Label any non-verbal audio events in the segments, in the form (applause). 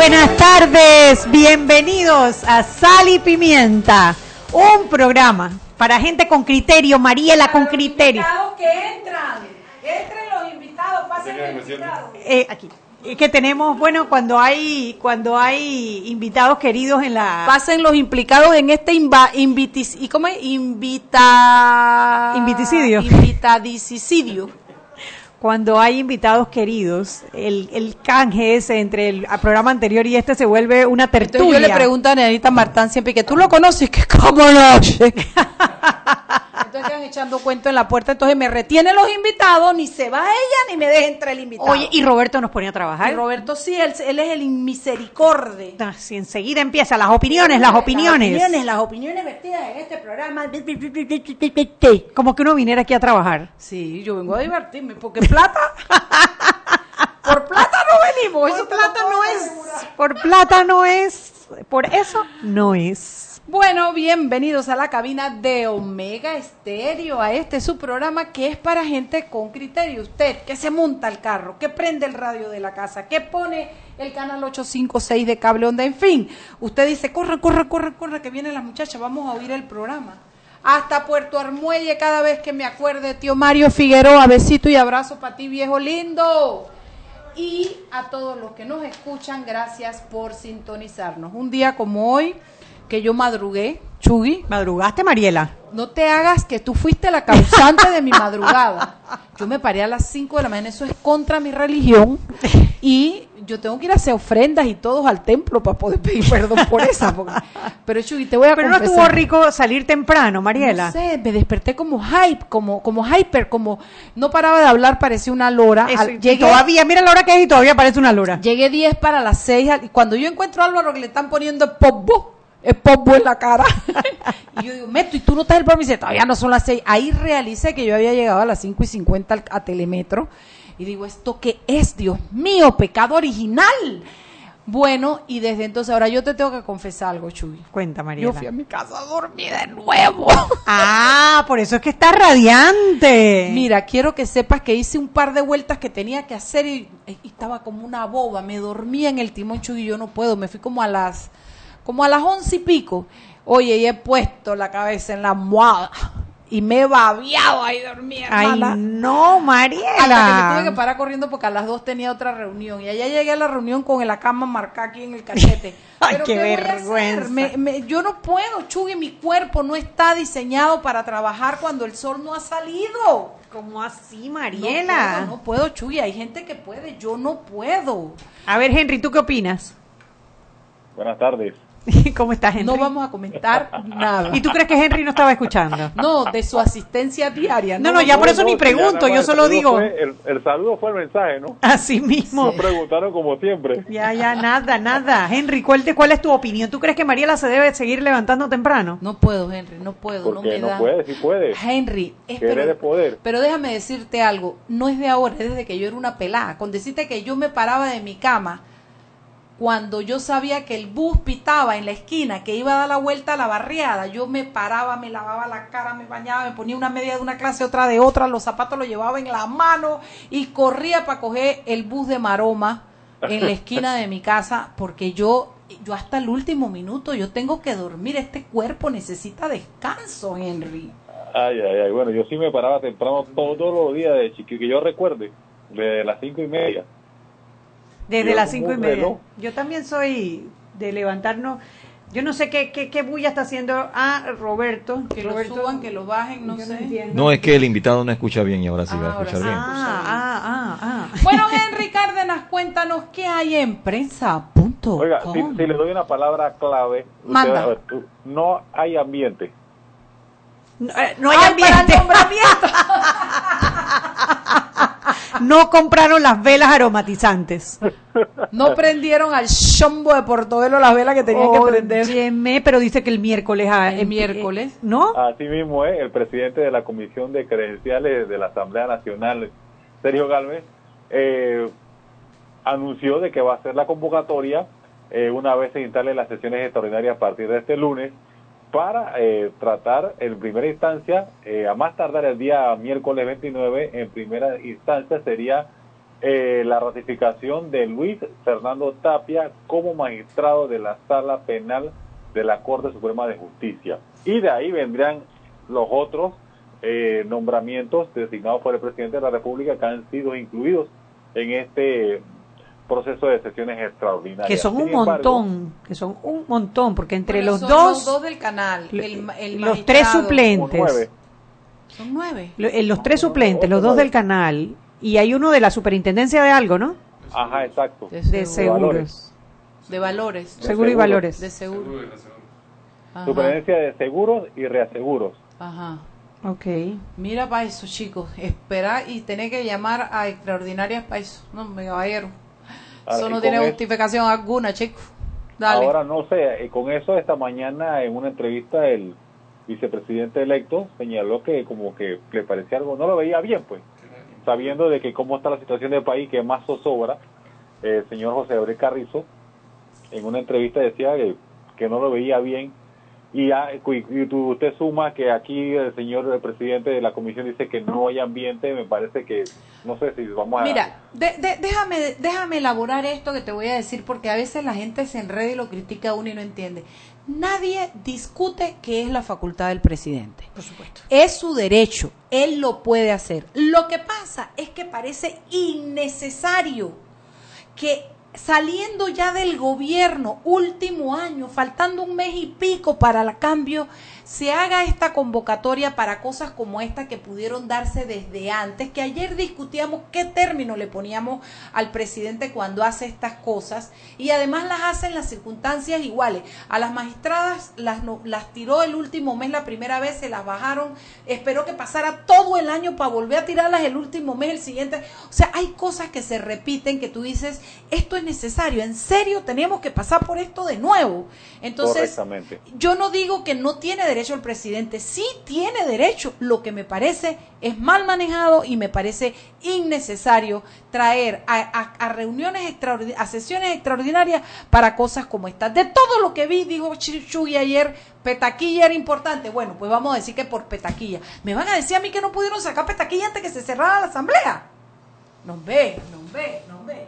Buenas tardes, bienvenidos a Sal y Pimienta, un programa para gente con criterio, Mariela con criterio. invitados que entran. Entren los invitados, pasen los invitados. Eh, aquí. Es que tenemos, bueno, cuando hay cuando hay invitados queridos en la Pasen los implicados en este inva, invitis, ¿y cómo es? Invita... Inviticidio. Invitadicidio. Cuando hay invitados queridos, el, el canje ese entre el programa anterior y este se vuelve una Entonces tertulia. yo le pregunto a Nenita Martán siempre que tú lo conoces, (laughs) que cómo no. (laughs) (laughs) Entonces quedan echando cuento en la puerta, entonces me retienen los invitados, ni se va ella ni me deja entrar el invitado. Oye, y Roberto nos pone a trabajar. Y Roberto sí, él, él es el inmisericorde. Ah, Si enseguida empieza las opiniones, las opiniones. Las opiniones, las opiniones vertidas en este programa. Como que uno viniera aquí a trabajar. Sí, yo vengo a divertirme, porque plata. (laughs) Por plata no venimos. eso Por plata no es, por plata no es, por eso no es. Bueno, bienvenidos a la cabina de Omega Estéreo, a este su programa que es para gente con criterio. Usted que se monta el carro, que prende el radio de la casa, que pone el canal 856 de cable onda, en fin. Usted dice, corre, corre, corre, corre, que vienen las muchachas, vamos a oír el programa. Hasta Puerto Armuelle, cada vez que me acuerde, tío Mario Figueroa, besito y abrazo para ti, viejo lindo. Y a todos los que nos escuchan, gracias por sintonizarnos. Un día como hoy, que yo madrugué, Chugui, ¿Madrugaste, Mariela? no te hagas que tú fuiste la causante de mi madrugada. (laughs) Yo me paré a las 5 de la mañana, eso es contra mi religión. Y yo tengo que ir a hacer ofrendas y todos al templo para poder pedir perdón por esa. porque- (laughs) Pero Chugui, te voy a Pero no confesar. estuvo rico salir temprano, Mariela. No sé, me desperté como hype, como, como hyper, como no paraba de hablar, parecía una lora. Eso, Al- y llegué, todavía, mira la hora que es y todavía parece una lora. llegué 10 para las 6 y cuando yo encuentro a Álvaro que le están poniendo popbo, el popbo en la cara. (laughs) y yo digo, Meto, ¿y tú no estás el programa? Y dice, todavía no son las 6. Ahí realicé que yo había llegado a las 5 y 50 al- a Telemetro. Y digo, ¿esto qué es? Dios mío, pecado original. Bueno, y desde entonces, ahora yo te tengo que confesar algo, Chuy. Cuenta, Mariela. Yo fui a mi casa a dormir de nuevo. (laughs) Ah, por eso es que está radiante. Mira, quiero que sepas que hice un par de vueltas que tenía que hacer y, y estaba como una boba. Me dormía en el timón Chuy, y yo no puedo. Me fui como a las como a las once y pico. Oye, y he puesto la cabeza en la almohada y me he babiado ahí dormida. Ay, no, Mariela. Hasta que me tuve que parar corriendo porque a las dos tenía otra reunión. Y allá llegué a la reunión con la cama marcada aquí en el cachete. (laughs) Ay, Pero qué vergüenza. Me- me- yo no puedo, Chugui, mi cuerpo no está diseñado para trabajar cuando el sol no ha salido. ¿Cómo así, No Mariela? puedo, no puedo, Chuy. Hay gente que puede, yo no puedo. A ver, Henry, ¿tú qué opinas? Buenas tardes. (laughs) ¿Cómo estás, Henry? No vamos a comentar nada. ¿Y tú crees que Henry no estaba escuchando? (laughs) No, de su asistencia diaria. No, no, ya por eso ni pregunto, yo solo digo. fue- el, el saludo fue el mensaje, ¿no? Así mismo. No preguntaron como siempre. Ya, ya, nada, nada. Henry, ¿cuál, te- ¿cuál es tu opinión? ¿Tú crees que Mariela se debe seguir levantando temprano? No puedo, Henry, no puedo, no me no da. puede, sí puede. Henry, es pero, poder. pero déjame decirte algo, no es de ahora, es desde que yo era una pelada. Con decirte que yo me paraba de mi cama cuando yo sabía que el bus pitaba en la esquina, que iba a dar la vuelta a la barriada, yo me paraba, me lavaba la cara, me bañaba, me ponía una media de una clase, otra de otra, los zapatos los llevaba en la mano y corría para coger el bus de Maroma en la esquina de mi casa, porque yo, yo hasta el último minuto, yo tengo que dormir, este cuerpo necesita descanso, Henry. Ay, ay, ay. Bueno, yo sí me paraba temprano todos los días de chiquillo, que yo recuerde, de las cinco y media. Desde las cinco y media. reloj. Yo también soy de levantarnos. Yo no sé qué, qué, qué bulla está haciendo. Ah, Roberto. Que lo suban, que lo bajen, no sé. entiendo. No, es que el invitado no escucha bien y ahora sí va Ah, a ahora escuchar sí. bien. Ah, ah, ah, ah. Bueno, Henry Cárdenas, cuéntanos qué hay en prensa.com. Oiga, si, si le doy una palabra clave, usted Manda. va a ver, tú, no hay ambiente. No, eh, no hay Ay, para ambiente. nombramiento. (laughs) No compraron las velas aromatizantes. No prendieron al chombo de Portobelo las velas que tenían que prender. Óyeme, pero dice que el miércoles. ah, El eh, miércoles. eh, ¿No? Así mismo es, el presidente de la Comisión de Credenciales de la Asamblea Nacional, Sergio Galvez, eh, anunció de que va a hacer la convocatoria eh, una vez se instalen las sesiones extraordinarias a partir de este lunes para eh, tratar en primera instancia, eh, a más tardar el día miércoles 29, en primera instancia sería eh, la ratificación de Luis Fernando Tapia como magistrado de la Sala Penal de la Corte Suprema de Justicia. Y de ahí vendrán los otros eh, nombramientos designados por el presidente de la República que han sido incluidos en este proceso de sesiones extraordinarias. Que son Sin un embargo, montón, que son un montón, porque entre Bueno, los son dos, los dos del canal, el, el los tres suplentes, nueve. Son nueve. lo- eh, los tres No, suplentes, los dos del canal, y hay uno de la superintendencia de algo, ¿no? Ajá, exacto. De, De seguros. De valores. De Seguro y valores. De seguro. Ajá. Superintendencia de seguros y reaseguros. Ajá. Ok. Mira para eso, chicos. Esperar y tener que llamar a extraordinarias para eso. No, me caballero. Ahora, Eso y no tiene es- justificación alguna, chicos. Dale. Ahora no sé, eh, con eso esta mañana en una entrevista el vicepresidente electo señaló que como que le parecía algo, no lo veía bien pues, sabiendo de que cómo está la situación del país, que más zozobra, eh, el señor José Abril Carrizo en una entrevista decía que, que no lo veía bien y, ya, y, y tú- usted suma que aquí el señor el presidente de la comisión dice que no hay ambiente, me parece que no sé si vamos a... Mira, de- de- déjame, déjame elaborar esto que te voy a decir porque a veces la gente se enreda y lo critica a uno y no entiende. Nadie discute que es la facultad del presidente. Por supuesto. Es su derecho, él lo puede hacer. Lo que pasa es que parece innecesario que saliendo ya del gobierno, último año, faltando un mes y pico para el cambio, se haga esta convocatoria para cosas como esta que pudieron darse desde antes, que ayer discutíamos qué término le poníamos al presidente cuando hace estas cosas y además las hace en las circunstancias iguales. A las magistradas las, no- las tiró el último mes la primera vez, se las bajaron, esperó que pasara todo el año para volver a tirarlas el último mes, el siguiente. O sea, hay cosas que se repiten que tú dices, esto es necesario, en serio tenemos que pasar por esto de nuevo. Entonces, yo no digo que no tiene derecho el presidente, sí tiene derecho. Lo que me parece es mal manejado y me parece innecesario traer a, reuniones extraordinarias, a sesiones extraordinarias para cosas como esta. De todo lo que vi, dijo Ch- Chuy ayer, petaquilla era importante. Bueno, pues vamos a decir que por petaquilla. ¿Me van a decir a mí que no pudieron sacar petaquilla antes que se cerrara la asamblea? Nos ve, nos ve, nos ve.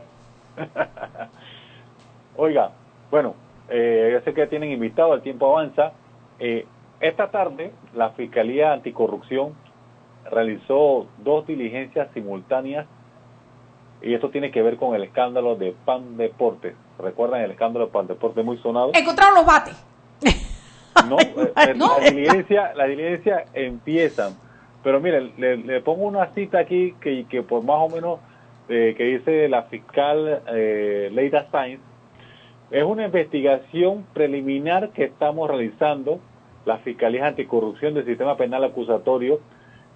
Oiga, bueno, eh, yo sé que tienen invitado, el tiempo avanza. Eh, esta tarde, la Fiscalía Anticorrupción realizó dos diligencias simultáneas y esto tiene que ver con el escándalo de Pan Deportes. ¿Recuerdan el escándalo de Pan Deportes muy sonado? Encontraron los bates. (laughs) No, eh, (laughs) no. La, diligencia, la diligencia empiezan. Pero miren, le, le pongo una cita aquí que, que por más o menos eh, que dice la fiscal eh, Leida Sainz. Es una investigación preliminar que estamos realizando, la Fiscalía Anticorrupción del Sistema Penal Acusatorio.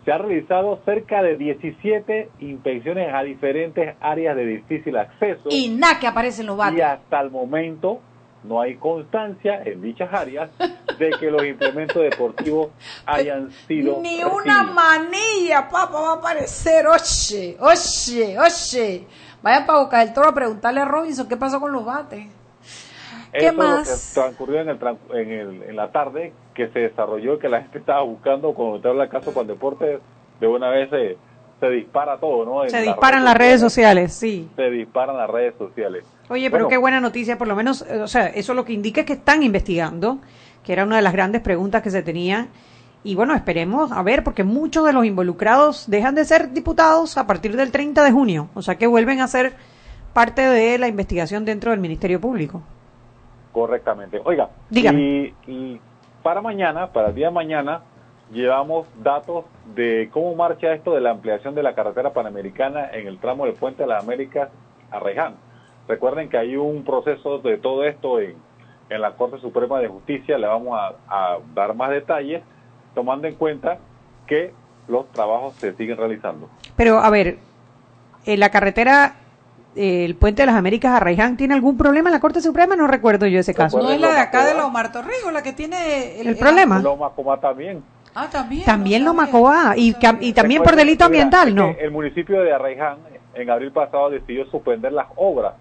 Se ha realizado cerca de 17 inspecciones a diferentes áreas de difícil acceso Y nada que aparecen los bates. y hasta el momento no hay constancia en dichas áreas de que los implementos deportivos (laughs) hayan sido Ni recibidos. una manilla, papá, va a aparecer. Oye, oye, oye. Vayan para Boca del Toro a preguntarle a Robinson qué pasó con los bates. ¿Qué Eso es lo más? que transcurrió en, el, en, el- en la tarde, que se desarrolló, que la gente estaba buscando, cuando te habla el caso con deporte, de una vez se, se dispara todo, ¿no? En Se disparan las redes sociales, sí. Se disparan las redes sociales. Oye, pero Bueno, qué buena noticia, por lo menos, eh, o sea, eso lo que indica es que están investigando, que era una de las grandes preguntas que se tenía. Y bueno, esperemos a ver, porque muchos de los involucrados dejan de ser diputados a partir del 30 de junio, o sea que vuelven a ser parte de la investigación dentro del Ministerio Público. Correctamente. Oiga, Dígame. Y, y para mañana, para el día de mañana, llevamos datos de cómo marcha esto de la ampliación de la carretera panamericana en el tramo del Puente de las Américas a Reján. Recuerden que hay un proceso de todo esto en, en la Corte Suprema de Justicia, le vamos a, a dar más detalles, tomando en cuenta que los trabajos se siguen realizando. Pero a ver, eh, la carretera, el Puente de las Américas a Raiján, ¿tiene algún problema en la Corte Suprema? No recuerdo yo ese caso. No ¿Recuerdan es la de acá de la Omar Torrijos, la que tiene ¿El problema? Loma Comá también. Ah, también. También no lo sabía. Macobá, y, No y también por delito ambiental, ¿no? El municipio de Arraiján en abril pasado decidió suspender las obras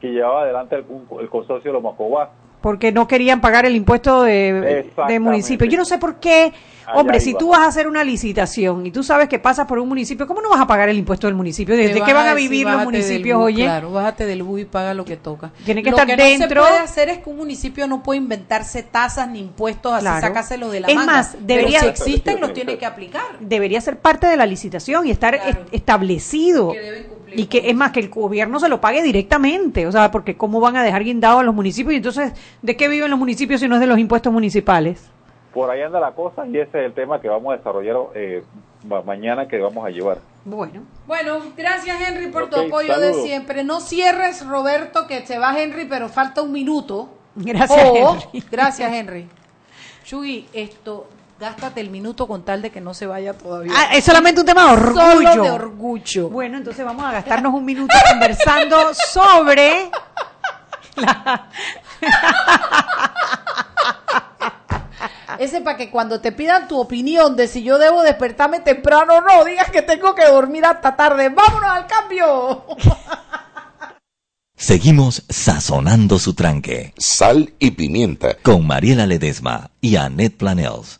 que llevaba adelante el, el consorcio de Lomacobá porque no querían pagar el impuesto de, municipio. Yo no sé por qué, Allá hombre, si iba. tú vas a hacer una licitación y tú sabes que pasas por un municipio, ¿cómo no vas a pagar el impuesto del municipio? ¿Desde qué van a decir, vivir los municipios, bus, oye? Claro, bájate del bus y paga lo que toca. Tiene que lo estar que dentro- no se puede hacer es que un municipio no puede inventarse tasas ni impuestos así Claro. sacárselo de la Es manga. más, Pero debería- si existen los tiene que aplicar. Debería ser parte de la licitación y estar Claro. establecido. Que deben cumplir Y que es más, que el gobierno se lo pague directamente. O sea, porque ¿cómo van a dejar guindado a los municipios? Y entonces, ¿de qué viven los municipios si no es de los impuestos municipales? Por ahí anda la cosa y ese es el tema que vamos a desarrollar eh, ma- mañana que vamos a llevar. Bueno. Bueno, gracias Henry por tu apoyo de siempre. No cierres, Roberto, que se va Henry, pero falta un minuto. Gracias, Henry. Gracias, Henry. Chuy, esto, gástate el minuto con tal de que no se vaya todavía. Ah, es solamente un tema de orgullo. Solo de orgullo. Bueno, entonces vamos a gastarnos un minuto conversando sobre la- Ese para que cuando te pidan tu opinión de si yo debo despertarme temprano o no, digas que tengo que dormir hasta tarde. ¡Vámonos al cambio! Seguimos sazonando su tranque Sal y pimienta. con Mariela Ledesma y Annette Planels.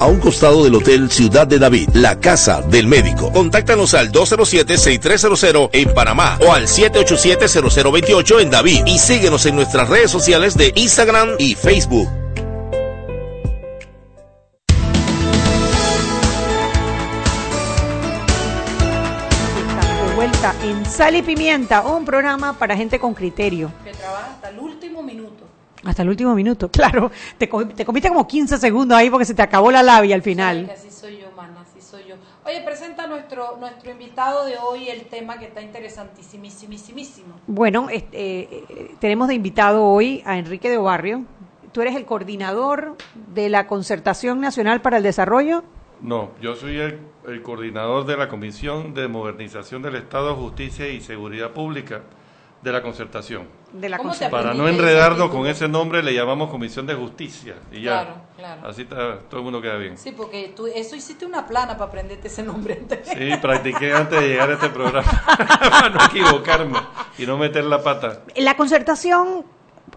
a un costado del Hotel Ciudad de David, la casa del médico. Contáctanos al 207-6300 en Panamá o al 787-0028 en David y síguenos en nuestras redes sociales de Instagram y Facebook. Vuelta en Sal y Pimienta, un programa para gente con criterio. Que trabaja hasta el último minuto. Hasta el último minuto, (laughs) claro. Te, co- te comiste como 15 segundos ahí porque se te acabó la labia al final. Que así soy yo, man, así soy yo. Oye, presenta nuestro nuestro invitado de hoy el tema que está interesantísimísimo. Bueno, este, eh, tenemos de invitado hoy a Enrique de Obarrio. Tú eres el coordinador de la Concertación Nacional para el Desarrollo. No, yo soy el, el coordinador de la Comisión de Modernización del Estado, Justicia y Seguridad Pública de la Concertación. De la ¿Cómo te concertación. Para no enredarnos con ese nombre, le llamamos Comisión de Justicia. Y ya. Claro, claro. Así está, todo el mundo queda bien. Sí, porque tú eso hiciste una plana para aprenderte ese nombre. Sí, practiqué antes de llegar a este programa. (laughs) para no equivocarme y no meter la pata. La concertación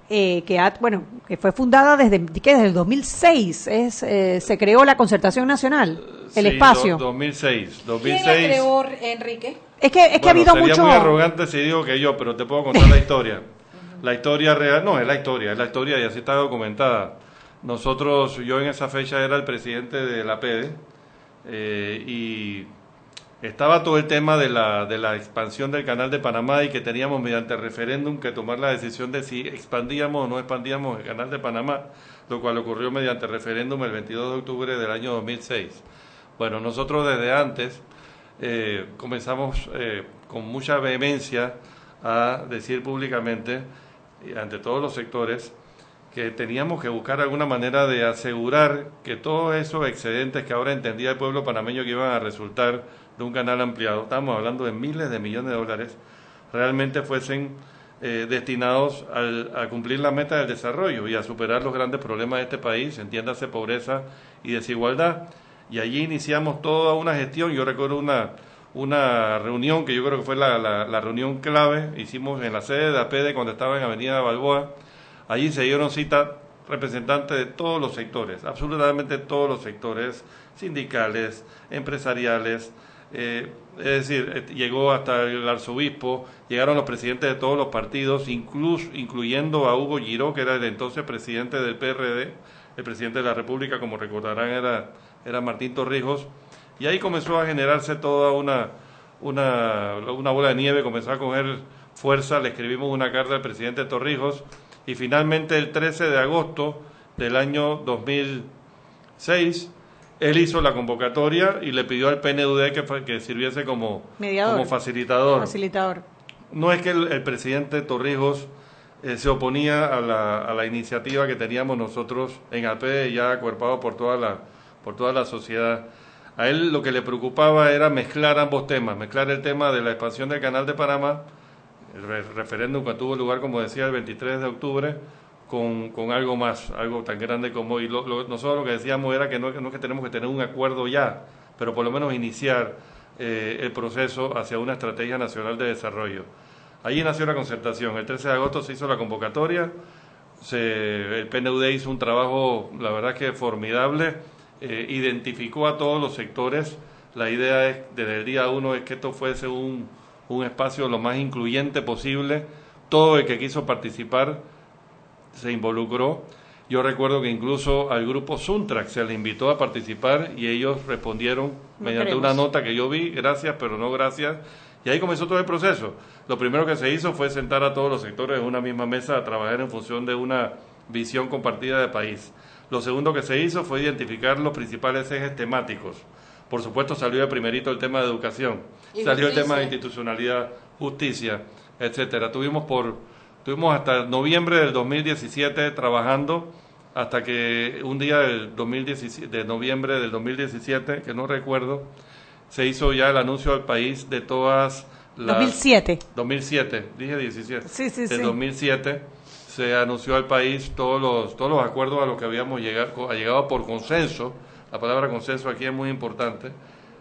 eh, que ha- bueno que fue fundada desde que desde el 2006 es eh, se creó la concertación nacional el Sí, espacio do- 2006. ¿Quién 2006. la creó, Enrique? es que es que ha habido sería mucho muy arrogante si digo que yo, pero te puedo contar (laughs) la historia. La historia real, no, es la historia, es la historia y así está documentada. Nosotros, yo en esa fecha era el presidente de la PEDE eh, y estaba todo el tema de la, de la expansión del canal de Panamá y que teníamos mediante referéndum que tomar la decisión de si expandíamos o no expandíamos el canal de Panamá, lo cual ocurrió mediante referéndum el 22 de octubre del año 2006. Bueno, nosotros desde antes eh, comenzamos eh, con mucha vehemencia a decir públicamente, ante todos los sectores, que teníamos que buscar alguna manera de asegurar que todos esos excedentes que ahora entendía el pueblo panameño que iban a resultar de un canal ampliado, estamos hablando de miles de millones de dólares, realmente fuesen eh, destinados al- a cumplir la meta del desarrollo y a superar los grandes problemas de este país, entiéndase pobreza y desigualdad. Y allí iniciamos toda una gestión, yo recuerdo una, una reunión que yo creo que fue la, la- reunión clave, hicimos en la sede de APD cuando estaba en Avenida Balboa, allí se dieron cita representantes de todos los sectores, absolutamente todos los sectores, sindicales, empresariales, eh, es decir, eh, llegó hasta el arzobispo, llegaron los presidentes de todos los partidos, incluso, incluyendo a Hugo Giró, que era el entonces presidente del PRD, el presidente de la República, como recordarán, era, era Martín Torrijos, y ahí comenzó a generarse toda una, una, una bola de nieve, comenzó a coger fuerza, le escribimos una carta al presidente Torrijos, y finalmente el 13 de agosto del año 2006, él hizo la convocatoria y le pidió al PNUD que, que sirviese como, Mediador. como facilitador. facilitador No es que el, el presidente Torrijos eh, se oponía a la, a la iniciativa que teníamos nosotros en AP, ya acuerpado por toda la, por toda la sociedad. A él lo que le preocupaba era mezclar ambos temas, mezclar el tema de la expansión del canal de Panamá, el re- referéndum que tuvo lugar, como decía, el 23 de octubre, con, con algo más, algo tan grande como... Y lo- nosotros lo que decíamos era que no, no es que tenemos que tener un acuerdo ya, pero por lo menos iniciar eh, el proceso hacia una estrategia nacional de desarrollo. Allí nació la concertación. El 13 de agosto se hizo la convocatoria. Se- el PNUD hizo un trabajo, la verdad que formidable. Eh, identificó a todos los sectores. La idea es, desde el día uno es que esto fuese un, un espacio lo más incluyente posible. Todo el que quiso participar se involucró. Yo recuerdo que incluso al grupo Suntrax se le invitó a participar y ellos respondieron No mediante queremos. una nota que yo vi, gracias, pero no gracias. Y ahí comenzó todo el proceso. Lo primero que se hizo fue sentar a todos los sectores en una misma mesa a trabajar en función de una visión compartida de país. Lo segundo que se hizo fue identificar los principales ejes temáticos. Por supuesto salió de primerito el tema de educación, Y salió el tema de institucionalidad, justicia, etcétera. Tuvimos por tuvimos hasta noviembre del 2017 trabajando hasta que un día del 2017, de noviembre del 2017, que no recuerdo, se hizo ya el anuncio al país de todas las 2007 2007, dije 17. Sí, sí, de sí. 2007 se anunció al país todos los todos los acuerdos a los que habíamos llegado, llegado por consenso. La palabra consenso aquí es muy importante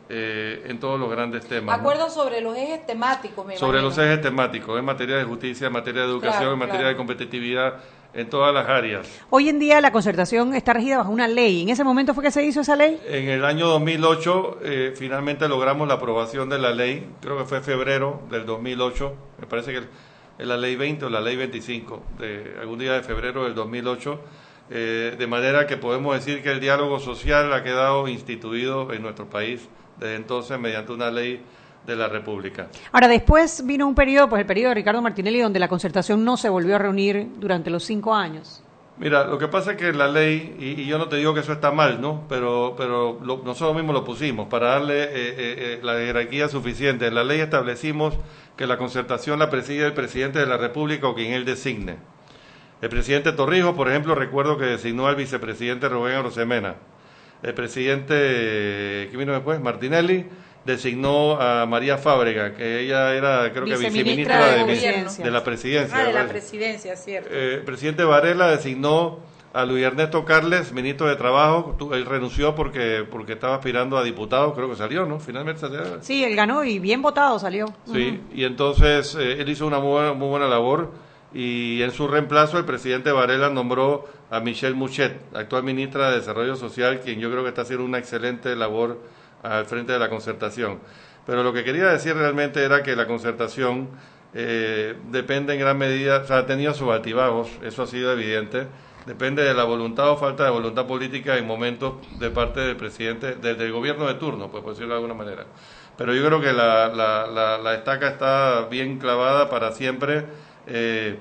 eh, en todos los grandes temas. ¿no? Acuerdos sobre los ejes temáticos, me sobre imagino. los ejes temáticos, en materia de justicia, en materia de educación, Claro, en materia claro. de competitividad, en todas las áreas. hoy en día la concertación está regida bajo una ley en ese momento fue que se hizo esa ley En el año 2008 eh, finalmente logramos la aprobación de la ley, creo que fue febrero del 2008, me parece que es la ley 20 o la ley 25, de algún día de febrero del 2008, eh, de manera que podemos decir que el diálogo social ha quedado instituido en nuestro país desde entonces mediante una ley de la República. Ahora, después vino un periodo, pues el periodo de Ricardo Martinelli, donde la concertación no se volvió a reunir durante los cinco años. Mira, lo que pasa es que la ley, y, yo no te digo que eso está mal, ¿no? Pero, pero lo- nosotros mismos lo pusimos para darle eh, eh, eh, la jerarquía suficiente. En la ley establecimos que la concertación la preside el presidente de la República o quien él designe. El presidente Torrijos, por ejemplo, recuerdo que designó al vicepresidente Rubén Arosemena. El presidente, ¿qué vino después? Martinelli designó a María Fábrega, que ella era, creo que Viceministra de de, de la presidencia. Ah, de la presidencia, cierto. Eh, el presidente Varela designó a Luis Ernesto Carles, ministro de Trabajo. Tu- Él renunció porque porque estaba aspirando a diputado, creo que salió, ¿no? Finalmente salió. Sí, él ganó y bien votado salió. Sí, y entonces eh, él hizo una muy buena, muy buena labor y en su reemplazo el presidente Varela nombró a Michelle Muchet, actual ministra de Desarrollo Social, quien yo creo que está haciendo una excelente labor al frente de la concertación. Pero lo que quería decir realmente era que la concertación eh, depende en gran medida, o sea, ha tenido sus altibajos, eso ha sido evidente, depende de la voluntad o falta de voluntad política en momentos de parte del presidente, del, del gobierno de turno, pues, por decirlo de alguna manera. Pero yo creo que la, estaca está bien clavada para siempre. Eh,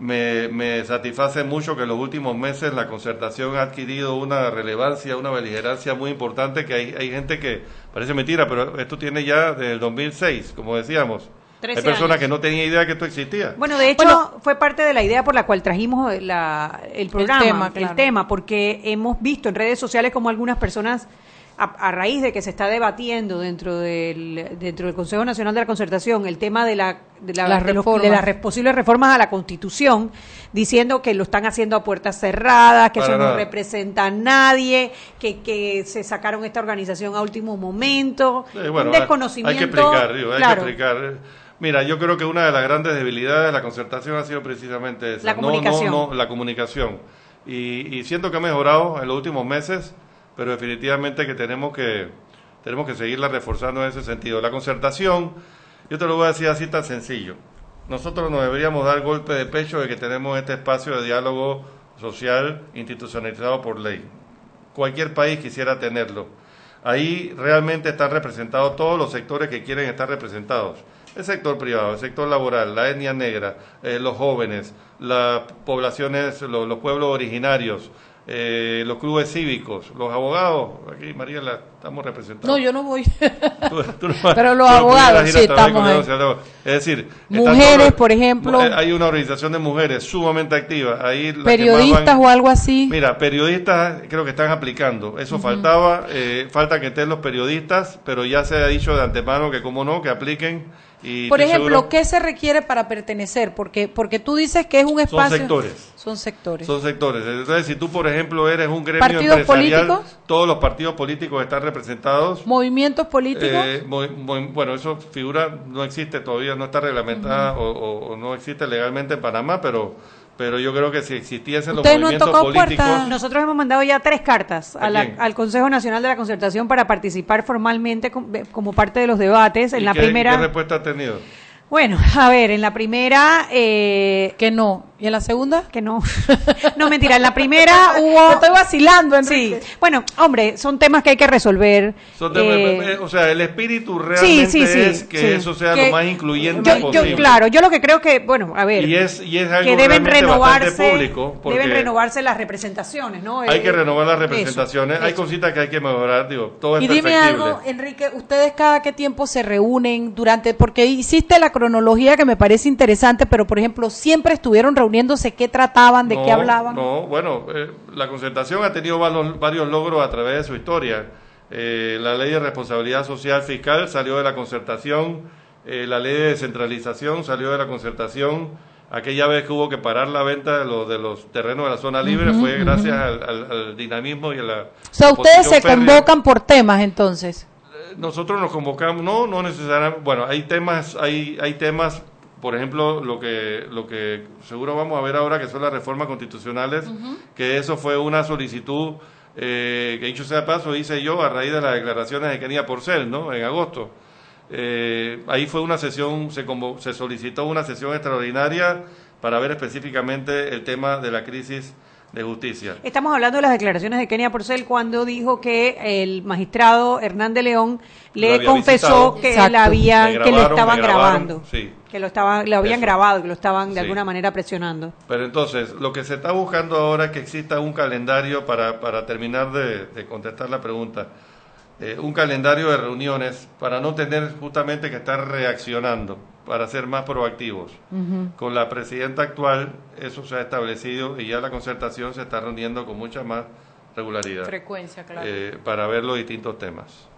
me, me satisface mucho que en los últimos meses la concertación ha adquirido una relevancia, una beligerancia muy importante, que hay, hay gente que, parece mentira, pero esto tiene ya desde el 2006, como decíamos. Hay 13 personas años. que no tenían idea que esto existía. Bueno, de hecho, fue parte de la idea por la cual trajimos la- el programa, el tema, tema, claro. porque hemos visto en redes sociales como algunas personas, a, a raíz de que se está debatiendo dentro del, dentro del Consejo Nacional de la Concertación el tema de la de, la- Las de los- reformas. de las posibles reformas a la Constitución, diciendo que lo están haciendo a puertas cerradas, que Para eso no representa a nadie, que, que se sacaron esta organización a último momento, Eh, bueno, un desconocimiento. Hay que explicar, digo, hay claro. que explicar. Mira, yo creo que una de las grandes debilidades de la concertación ha sido precisamente esa. La No, comunicación. No, no, la comunicación. Y, y siento que ha mejorado en los últimos meses, pero definitivamente que tenemos que tenemos que seguirla reforzando en ese sentido. La concertación, yo te lo voy a decir así tan sencillo. Nosotros nos deberíamos dar golpe de pecho de que tenemos este espacio de diálogo social institucionalizado por ley. Cualquier país quisiera tenerlo. Ahí realmente están representados todos los sectores que quieren estar representados. El sector privado, el sector laboral, la etnia negra, eh, los jóvenes, las poblaciones, lo- los pueblos originarios, eh, los clubes cívicos, los abogados. Aquí, Mariela, estamos representados. No, yo no voy. (laughs) Tú- tú no- Pero los abogados, sí, estamos ahí. Es decir, Mujeres, todas- por ejemplo. Eh, Hay una organización de mujeres sumamente activa. Ahí Periodistas van- o algo así. Mira, periodistas creo que están aplicando. Eso faltaba. eh, falta que estén los periodistas, pero ya se ha dicho de antemano que, como no, que apliquen. Y Por ejemplo, seguro- ¿qué se requiere para pertenecer? Porque porque tú dices que es un espacio. sectores. Son sectores. Son sectores. Entonces, si tú, por ejemplo, eres un gremio ¿Partidos empresarial, políticos? todos los partidos políticos están representados. Movimientos políticos. Eh, muy- muy- bueno, eso figura, no existe todavía, no está reglamentada o, o- o no existe legalmente en Panamá, pero, pero yo creo que si existiesen los Ustedes no han movimientos tocado políticos, puertas. Nosotros hemos mandado ya tres cartas ¿A a la- quién? al Consejo Nacional de la Concertación para participar formalmente como parte de los debates. En ¿y la qué, primera, qué respuesta ha tenido? bueno, (laughs) a ver, en la primera, eh, que no. ¿Y en la segunda? que no, (laughs) no mentira, en la primera hubo, Te estoy vacilando, sí, Enrique. bueno, hombre, son temas que hay que resolver. Son temas- Eh, eh, o sea, el espíritu realmente sí, sí, es que sí. eso sea Que- lo más incluyente yo, yo- posible. claro, yo lo que creo que, bueno, a ver, Y es, y es algo que deben renovarse, público. porque deben renovarse las representaciones, ¿no? Hay Eh, que renovar las eso, representaciones. hay eso. cositas que hay que mejorar, digo, todo es Y dime perfectible. algo, Enrique, ustedes cada qué tiempo se reúnen durante, porque hiciste la cronología que me parece interesante, pero por ejemplo, siempre estuvieron reuniéndose, qué trataban, de no, qué hablaban. No, bueno, eh, la concertación ha tenido varios, varios logros a través de su historia. Eh, la ley de responsabilidad social fiscal salió de la concertación, eh, la ley de descentralización salió de la concertación. Aquella vez que hubo que parar la venta de los, de los terrenos de la zona libre fue gracias al, al- al dinamismo y a la... O sea, ustedes se férrea. convocan por temas entonces. Nosotros nos convocamos, no, no necesariamente, bueno, hay temas, hay, hay temas, por ejemplo, lo que, lo que seguro vamos a ver ahora que son las reformas constitucionales, que eso fue una solicitud, eh, que dicho sea de paso, hice yo a raíz de las declaraciones de Kenia Porcel, ¿no? En agosto. Eh, ahí fue una sesión, se, convo- se solicitó una sesión extraordinaria para ver específicamente el tema de la crisis de justicia. Estamos hablando de las declaraciones de Kenia Porcel cuando dijo que el magistrado Hernán de León le confesó visitado. que, Exacto. la había, que grabaron, estaban grabaron, grabando, sí. Que lo estaban, lo habían Eso. grabado que lo estaban de Sí. alguna manera presionando. Pero entonces, lo que se está buscando ahora es que exista un calendario para, para terminar de, de contestar la pregunta. eh, un calendario de reuniones para no tener justamente que estar reaccionando, para ser más proactivos. Con la presidenta actual eso se ha establecido y ya la concertación se está reuniendo con mucha más regularidad Frecuencia, claro. eh, para ver los distintos temas.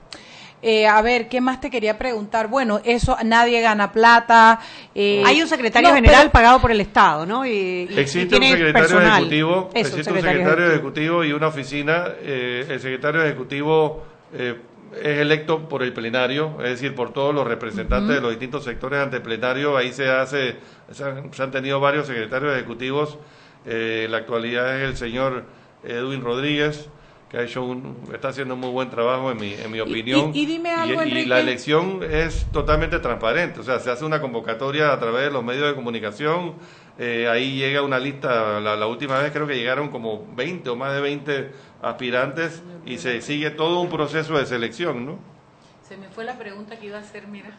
Eh, a ver, ¿qué más te quería preguntar? Bueno, eso nadie gana plata. eh, Hay un secretario no, general pero- pagado por el Estado, ¿no? Y, y- y Existe un secretario personal. ejecutivo, Eso, existe un secretario ejecutivo y una oficina. eh, el secretario ejecutivo eh, es electo por el plenario, es decir, por todos los representantes de los distintos sectores ante el plenario. Ahí se hace, se han, se han tenido varios secretarios ejecutivos. Eh, en la actualidad es el señor Edwin Rodríguez que ha hecho un, está haciendo un muy buen trabajo en mi, en mi opinión. y- y dime algo, y Enrique. la elección es totalmente transparente, o sea, se hace una convocatoria a través de los medios de comunicación, eh, ahí llega una lista, la, la última vez creo que llegaron como 20 o más de 20 aspirantes y se sigue todo un proceso de selección, ¿no? Se me fue la pregunta que iba a hacer, mira.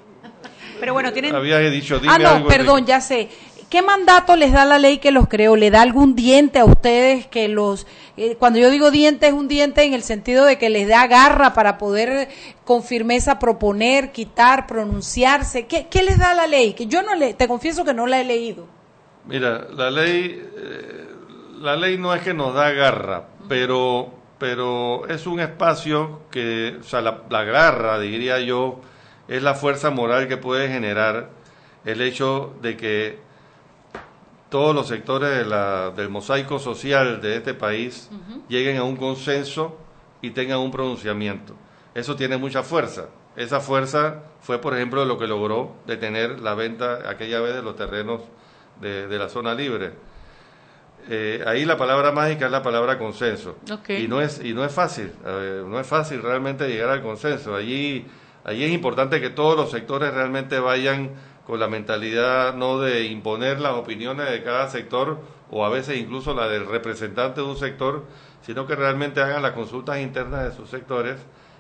Pero bueno, tienen... Había dicho, dime Ah, no, algo, perdón, Enrique. ya sé. ¿Qué mandato les da la ley que los creó? ¿Le da algún diente a ustedes que los... eh, cuando yo digo diente es un diente en el sentido de que les da garra para poder con firmeza proponer, quitar, pronunciarse. ¿Qué, qué les da la ley? Que yo no le... Te confieso que no la he leído. Mira, la ley, eh, la ley no es que nos da garra, pero, pero es un espacio que, o sea, la, la garra, diría yo, es la fuerza moral que puede generar el hecho de que todos los sectores de la- del mosaico social de este país lleguen a un consenso y tengan un pronunciamiento. Eso tiene mucha fuerza. Esa fuerza fue, por ejemplo, lo que logró detener la venta aquella vez de los terrenos de, de la zona libre. Eh, ahí la palabra mágica es la palabra consenso. Y no es y no es fácil, eh, no es fácil realmente llegar al consenso. Allí allí es importante que todos los sectores realmente vayan con la mentalidad no de imponer las opiniones de cada sector o a veces incluso la del representante de un sector, sino que realmente hagan las consultas internas de sus sectores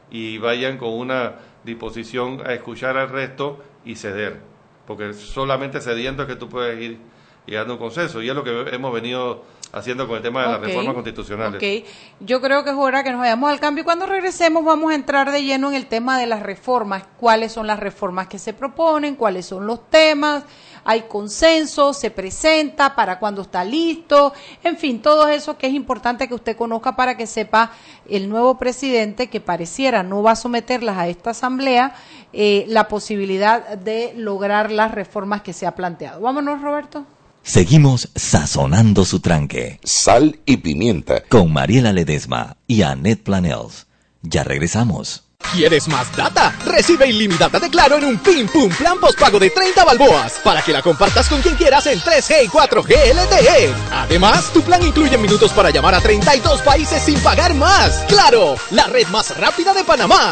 y vayan con una disposición a escuchar al resto y ceder, porque solamente cediendo es que tú puedes ir llegando a un consenso. Y es lo que hemos venido haciendo con el tema de las reformas constitucionales. Ok, yo creo que es hora que nos vayamos al cambio. Y cuando regresemos vamos a entrar de lleno en el tema de las reformas, cuáles son las reformas que se proponen, cuáles son los temas, hay consenso, se presenta, para cuándo está listo, en fin, todo eso que es importante que usted conozca para que sepa el nuevo presidente que pareciera no va a someterlas a esta asamblea, eh, la posibilidad de lograr las reformas que se ha planteado. Vámonos, Roberto. Seguimos sazonando su tranque. Sal y pimienta. Con Mariela Ledesma y Annette Planels. Ya regresamos. ¿Quieres más data? Recibe ilimitada de Claro en un Pim Pum Plan postpago de 30 balboas para que la compartas con quien quieras en 3G y 4G LTE. E. Además, tu plan incluye minutos para llamar a 32 países sin pagar más. ¡Claro! La red más rápida de Panamá.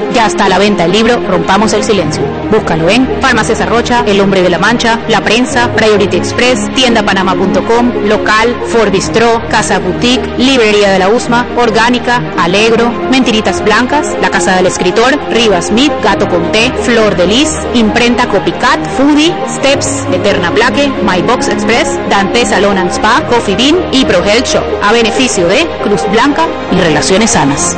Ya está a la venta el libro Rompamos el Silencio. Búscalo en Farmacias Arrocha, El Hombre de la Mancha, La Prensa, Priority Express, tiendapanama.com, Local, Ford Bistro, Casa Boutique, Librería de la USMA, Orgánica, Alegro, Mentiritas Blancas, La Casa del Escritor, Rivas Smith, Gato con Té, Flor de Lis, Imprenta Copycat, Foodie, Steps, Eterna Plaque, My Box Express, Dante Salon and Spa, Coffee Bean y Pro Health Shop, a beneficio de Cruz Blanca y Relaciones Sanas.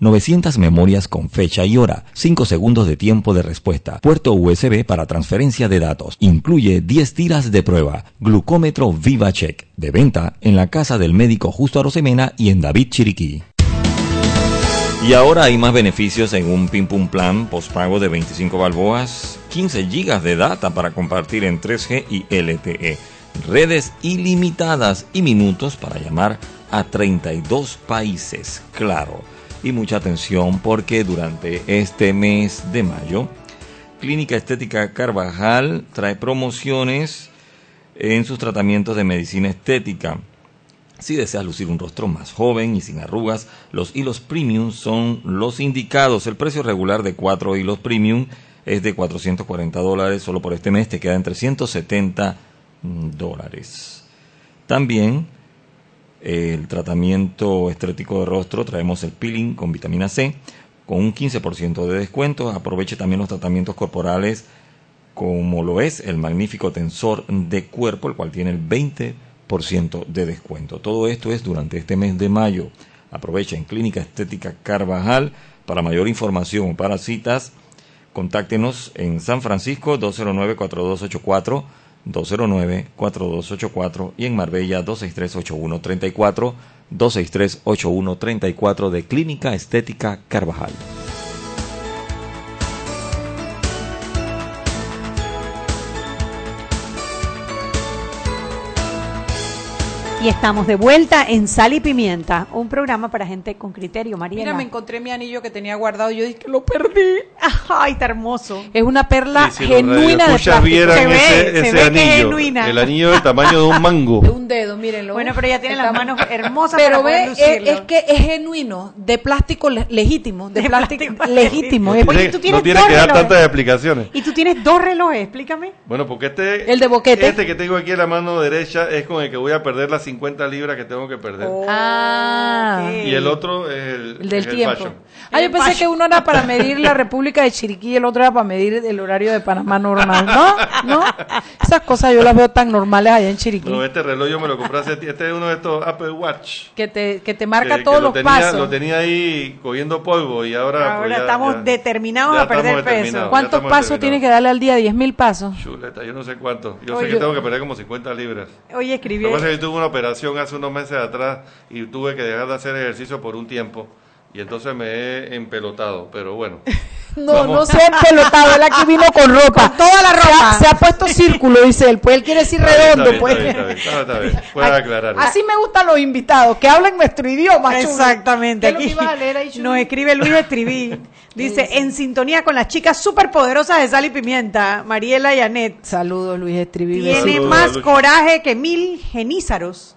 900 memorias con fecha y hora, 5 segundos de tiempo de respuesta, puerto USB para transferencia de datos, incluye 10 tiras de prueba, glucómetro VivaCheck, de venta en la casa del médico Justo Arosemena y en David Chiriquí. Y ahora hay más beneficios en un Pim Pum Plan postpago de 25 balboas, 15 gigas de data para compartir en 3G y LTE, redes ilimitadas y minutos para llamar a 32 países. Claro, y mucha atención porque durante este mes de mayo, Clínica Estética Carvajal trae promociones en sus tratamientos de medicina estética. Si deseas lucir un rostro más joven y sin arrugas, los hilos premium son los indicados. El precio regular de 4 hilos premium es de 440 dólares. Solo por este mes te queda en 370 dólares. También el tratamiento estético de rostro traemos el peeling con vitamina C con un 15% de descuento. Aproveche también los tratamientos corporales como lo es el magnífico tensor de cuerpo, el cual tiene el 20% de descuento. Todo esto es durante este mes de mayo. Aprovecha en Clínica Estética Carvajal. Para mayor información o para citas, contáctenos en San Francisco 209-4284, 209-4284 y en Marbella 263-8134, 263-8134 de Clínica Estética Carvajal. Y estamos de vuelta en Sal y Pimienta, un programa para gente con criterio, María. Mira, me encontré mi anillo que tenía guardado. Yo dije que lo perdí. Ay, está hermoso. Es una perla Sí, si los genuina de plástico. vieran Se ve, ese, se ese ve que es anillo, genuina. el anillo del tamaño de un mango. De un dedo, mírenlo. Bueno, pero ella tiene las manos hermosas Pero para ve, poder es, que es genuino, de plástico le- legítimo, de, De plástico, plástico legítimo. No tiene, tú tienes no tiene dos que dar relojes. tantas explicaciones. Y tú tienes dos relojes, explícame. Bueno, porque este, El de boquete. este que tengo aquí en la mano derecha es con el que voy a perder las 50 libras que tengo que perder. Ah, ok. Y el otro es el, el del es el tiempo. fashion. Ah, yo El pensé fashion. que uno era para medir la República de Chiriquí y el otro era para medir el horario de Panamá normal. ¿No? ¿No? Esas cosas yo las veo tan normales allá en Chiriquí. No, este reloj yo me lo compré hace Este es uno de estos Apple Watch. Que te, que te marca que- todos que lo los tenía, pasos. Lo tenía ahí cogiendo polvo y ahora. Ahora pues, ya- estamos ya- determinados ya a perder peso. ¿Cuántos pasos tiene que darle al día? ¿10 mil pasos? Chuleta, yo no sé cuánto. Yo Oye, sé que tengo que perder como 50 libras. Oye, escribí. Lo que pasa es que tuve una operación hace unos meses atrás y tuve que dejar de hacer ejercicio por un tiempo y entonces me he empelotado, pero bueno. (laughs) No, Vamos. no se ha pelotado, él aquí vino con ropa. Con toda la Se ropa. ha, se ha puesto círculo, dice él. Pues él quiere decir redondo, pues. Puedes aclarar. Así me gustan los invitados, que hablen nuestro idioma. chulo. Exactamente. ¿Qué es lo Aquí nos escribe Luis Estriví. (laughs) Dice, en sintonía con las chicas superpoderosas de Sal y Pimienta, Mariela y Anet. Saludos, Luis Estriví. Tiene Saludos, más Luis. coraje que mil genízaros.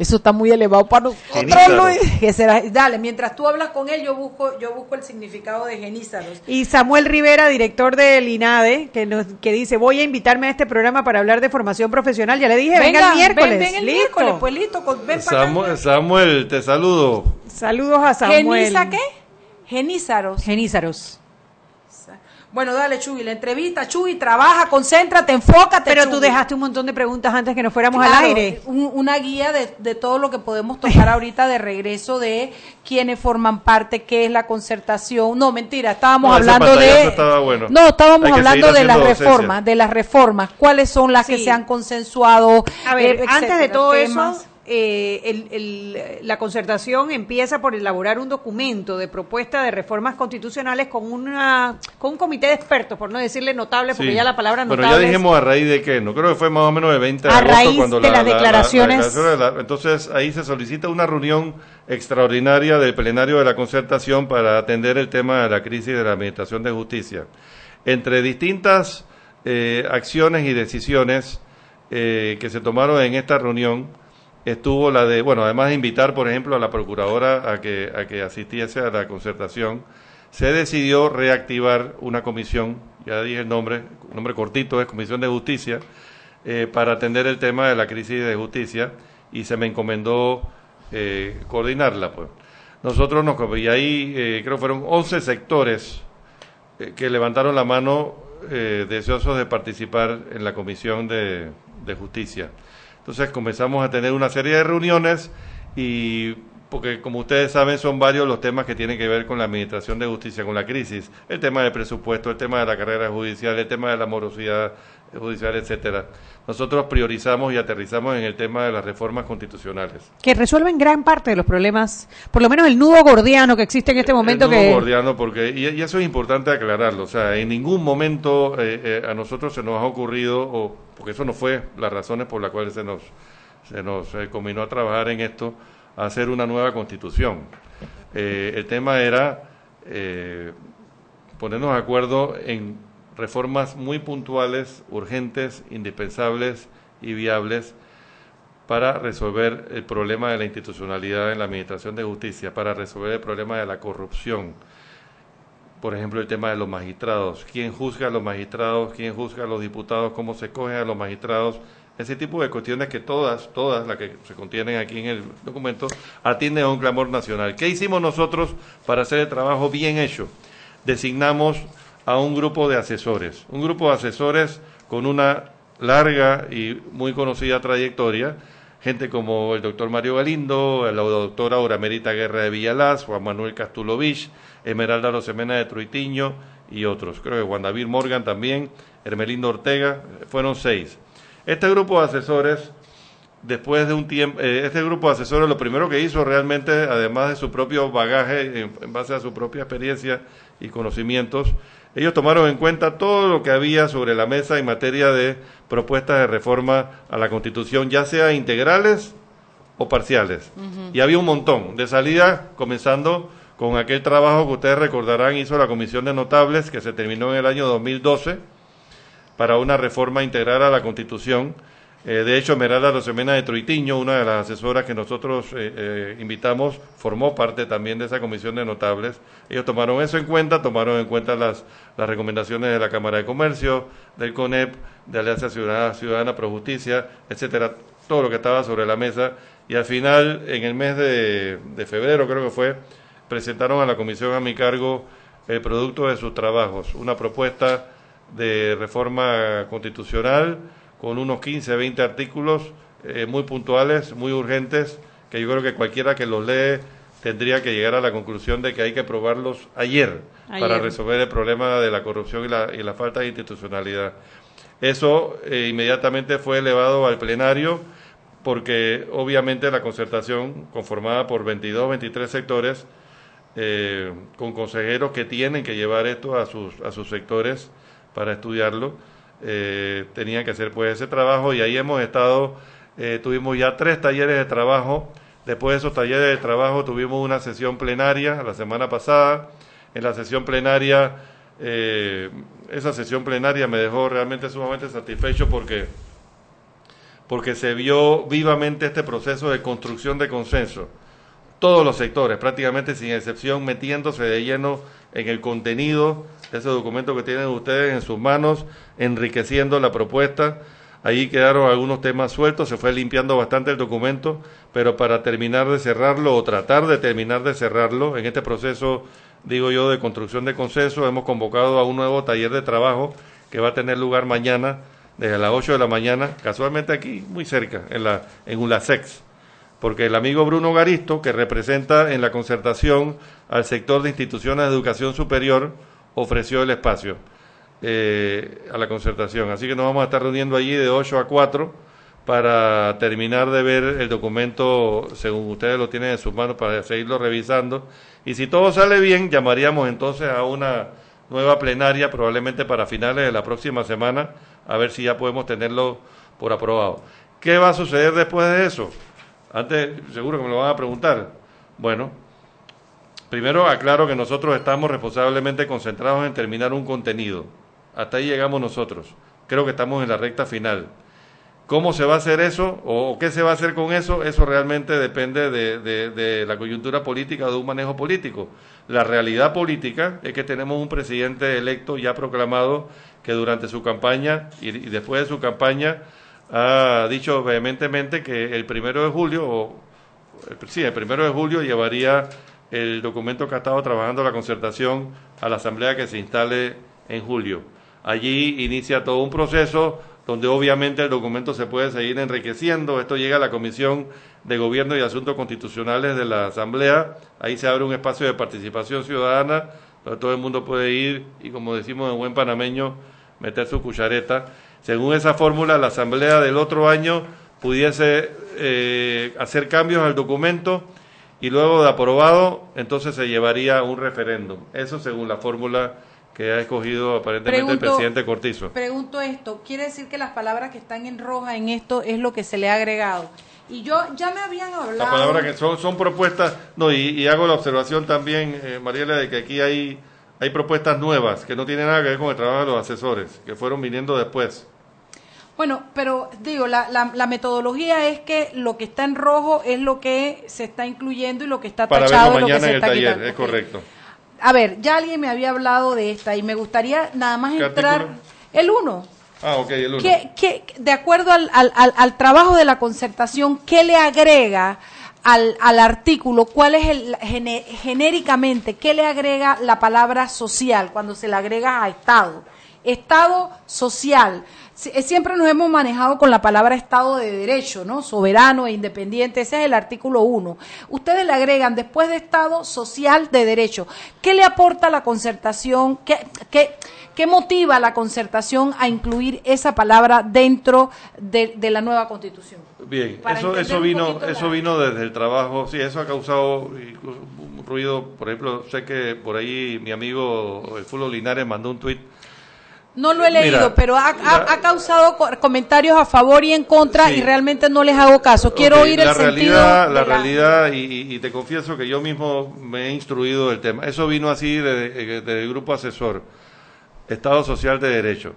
Eso está muy elevado para nosotros, Genízaro. Luis. ¿Qué será? Dale, mientras tú hablas con él, yo busco, yo busco el significado de genízaros. Y Samuel Rivera, director del INADE, que, nos, que dice, voy a invitarme a este programa para hablar de formación profesional. Ya le dije, venga, el miércoles. Ven, ven el Listo. miércoles, pues listo, con- ven para acá. Samuel, Samuel, te saludo. Saludos a Samuel. ¿Geniza qué? Genízaros. Genízaros. Bueno, dale, Chuy, la entrevista, Chuy, trabaja, concéntrate, enfócate. Pero tú Chuy. dejaste un montón de preguntas antes que nos fuéramos al aire. un- una guía de, de todo lo que podemos tocar (laughs) ahorita de regreso de quiénes forman parte, qué es la concertación. No, mentira, estábamos No, hablando de... estaba bueno. No, estábamos hablando de las docencia. reformas, de las reformas. ¿Cuáles son las que se han consensuado? A ver, eh, antes de todo temas? eso, eh, el- el- la concertación empieza por elaborar un documento de propuesta de reformas constitucionales con una con un comité de expertos, por no decirle notable, porque Sí. ya la palabra Bueno, notable ya es- dijimos a raíz de qué, no creo que fue más o menos el 20 de A agosto raíz cuando de la, las la- la- la declaraciones. la- entonces ahí se solicita una reunión extraordinaria del plenario de la concertación para atender el tema de la crisis de la administración de justicia. Entre distintas eh, acciones y decisiones eh, que se tomaron en esta reunión estuvo la de, bueno, además de invitar, por ejemplo, a la procuradora a que, a que asistiese a la concertación, se decidió reactivar una comisión, ya dije el nombre, nombre cortito, es Comisión de Justicia, eh, para atender el tema de la crisis de justicia y se me encomendó eh, coordinarla. Pues. Nosotros nos, y ahí eh, creo que fueron 11 sectores que levantaron la mano deseosos de participar en la Comisión de Justicia. Entonces comenzamos a tener una serie de reuniones y porque como ustedes saben son varios los temas que tienen que ver con la administración de justicia, con la crisis, el tema del presupuesto, el tema de la carrera judicial, el tema de la morosidad judicial, etcétera. Nosotros priorizamos y aterrizamos en el tema de las reformas constitucionales. que resuelven gran parte de los problemas, por lo menos el nudo gordiano que existe en este momento el nudo que gordiano, porque y, y eso es importante aclararlo, o sea, en ningún momento eh, eh, a nosotros se nos ha ocurrido o porque eso no fue las razones por las cuales se nos se nos eh, combinó a trabajar en esto, a hacer una nueva constitución. Eh, el tema era eh, ponernos de acuerdo en reformas muy puntuales, urgentes, indispensables y viables para resolver el problema de la institucionalidad en la Administración de Justicia, para resolver el problema de la corrupción. Por ejemplo, el tema de los magistrados. ¿Quién juzga a los magistrados? ¿Quién juzga a los diputados? ¿Cómo se cogen a los magistrados? Ese tipo de cuestiones que todas, todas las que se contienen aquí en el documento, atienden a un clamor nacional. ¿Qué hicimos nosotros para hacer el trabajo bien hecho? Designamos a un grupo de asesores, un grupo de asesores con una larga y muy conocida trayectoria, gente como el doctor Mario Galindo, la doctora Auramérita Guerra de Villalaz, Juan Manuel Castulovich, Esmeralda Rosemena de Truitiño y otros. Creo que Juan David Morgan también, Hermelindo Ortega, fueron seis. Este grupo de asesores, después de un tiempo, eh, este grupo de asesores lo primero que hizo realmente, además de su propio bagaje, en base a su propia experiencia y conocimientos, ellos tomaron en cuenta todo lo que había sobre la mesa en materia de propuestas de reforma a la Constitución, ya sea integrales o parciales. Y había un montón. De salida, comenzando con aquel trabajo que ustedes recordarán hizo la Comisión de Notables, que se terminó en el año 2012, para una reforma integral a la Constitución. Eh, de hecho, Merala Rosemena de Truitiño, una de las asesoras que nosotros eh, eh, invitamos, formó parte también de esa comisión de notables. Ellos tomaron eso en cuenta, tomaron en cuenta las, las recomendaciones de la Cámara de Comercio, del CONEP, de Alianza Ciudadana, Ciudadana Pro Justicia, etcétera, todo lo que estaba sobre la mesa. Y al final, en el mes de, de febrero, creo que fue, presentaron a la comisión a mi cargo el producto de sus trabajos, una propuesta de reforma constitucional con unos 15, 20 artículos eh, muy puntuales, muy urgentes, que yo creo que cualquiera que los lee tendría que llegar a la conclusión de que hay que aprobarlos ayer, Ayer. para resolver el problema de la corrupción y la, y la falta de institucionalidad. Eso eh, inmediatamente fue elevado al plenario porque obviamente la concertación conformada por 22, 23 sectores eh, con consejeros que tienen que llevar esto a sus, a sus sectores para estudiarlo, eh, tenían que hacer pues ese trabajo y ahí hemos estado, eh, tuvimos ya tres talleres de trabajo, después de esos talleres de trabajo tuvimos una sesión plenaria la semana pasada, en la sesión plenaria, eh, esa sesión plenaria me dejó realmente sumamente satisfecho porque porque se vio vivamente este proceso de construcción de consenso. Todos los sectores, prácticamente sin excepción, metiéndose de lleno en el contenido ese documento que tienen ustedes en sus manos, enriqueciendo la propuesta. Ahí quedaron algunos temas sueltos, se fue limpiando bastante el documento, pero para terminar de cerrarlo o tratar de terminar de cerrarlo, en este proceso, digo yo, de construcción de consenso, hemos convocado a un nuevo taller de trabajo que va a tener lugar mañana desde las 8 de la mañana, casualmente aquí, muy cerca, en, la, en ULASEX, porque el amigo Bruno Garisto, que representa en la concertación al sector de instituciones de educación superior, ofreció el espacio eh, a la concertación. Así que nos vamos a estar reuniendo allí de 8 a 4 para terminar de ver el documento según ustedes lo tienen en sus manos para seguirlo revisando. Y si todo sale bien, llamaríamos entonces a una nueva plenaria, probablemente para finales de la próxima semana, a ver si ya podemos tenerlo por aprobado. ¿Qué va a suceder después de eso? Antes, seguro que me lo van a preguntar. Bueno, primero aclaro que nosotros estamos responsablemente concentrados en terminar un contenido. Hasta ahí llegamos nosotros. Creo que estamos en la recta final. ¿Cómo se va a hacer eso o qué se va a hacer con eso? Eso realmente depende de, la coyuntura política o de un manejo político. La realidad política es que tenemos un presidente electo ya proclamado que durante su campaña y, después de su campaña ha dicho vehementemente que el primero de julio, o, sí, el primero de julio llevaría el documento que ha estado trabajando la concertación a la asamblea que se instale en julio. Allí inicia todo un proceso donde obviamente el documento se puede seguir enriqueciendo. Esto llega a la Comisión de Gobierno y Asuntos Constitucionales de la Asamblea. Ahí se abre un espacio de participación ciudadana donde todo el mundo puede ir y, como decimos en buen panameño, meter su cuchareta. Según esa fórmula, la Asamblea del otro año pudiese eh, hacer cambios al documento y luego de aprobado, entonces se llevaría un referéndum. Eso según la fórmula que ha escogido aparentemente el presidente Cortizo. Pregunto esto, ¿quiere decir que las palabras que están en roja en esto es lo que se le ha agregado? Y yo ya me habían hablado. Las palabras que son, son propuestas, no, y, hago la observación también, eh, Mariela, de que aquí hay, hay propuestas nuevas que no tienen nada que ver con el trabajo de los asesores, que fueron viniendo después. Bueno, pero digo, la, la, metodología es que lo que está en rojo es lo que se está incluyendo y lo que está tachado es lo que se está taller, Es correcto a ver, ya alguien me había hablado de esta y me gustaría nada más entrar. El 1. Ah, ok, el 1. de acuerdo al, al, al, trabajo de la concertación, ¿qué le agrega al, al artículo? ¿Cuál es el genéricamente, qué le agrega la palabra social cuando se le agrega a Estado? Estado social. Siempre nos hemos manejado con la palabra Estado de Derecho, ¿no? Soberano e independiente. Ese es el artículo 1. Ustedes le agregan después de Estado social de Derecho. ¿Qué le aporta la concertación? ¿Qué, qué, qué motiva la concertación a incluir esa palabra dentro de, de la nueva Constitución? Bien, eso, eso vino, eso vino desde el trabajo. Sí, eso ha causado un ruido. Por ejemplo, sé que por ahí mi amigo el Fulo Linares mandó un tuit no lo he leído, pero ha, causado comentarios a favor y en contra y realmente no les hago caso. Quiero oír el realidad, sentido. La, realidad, y, te confieso que yo mismo me he instruido del tema. Eso vino así del de, grupo asesor, Estado Social de Derecho.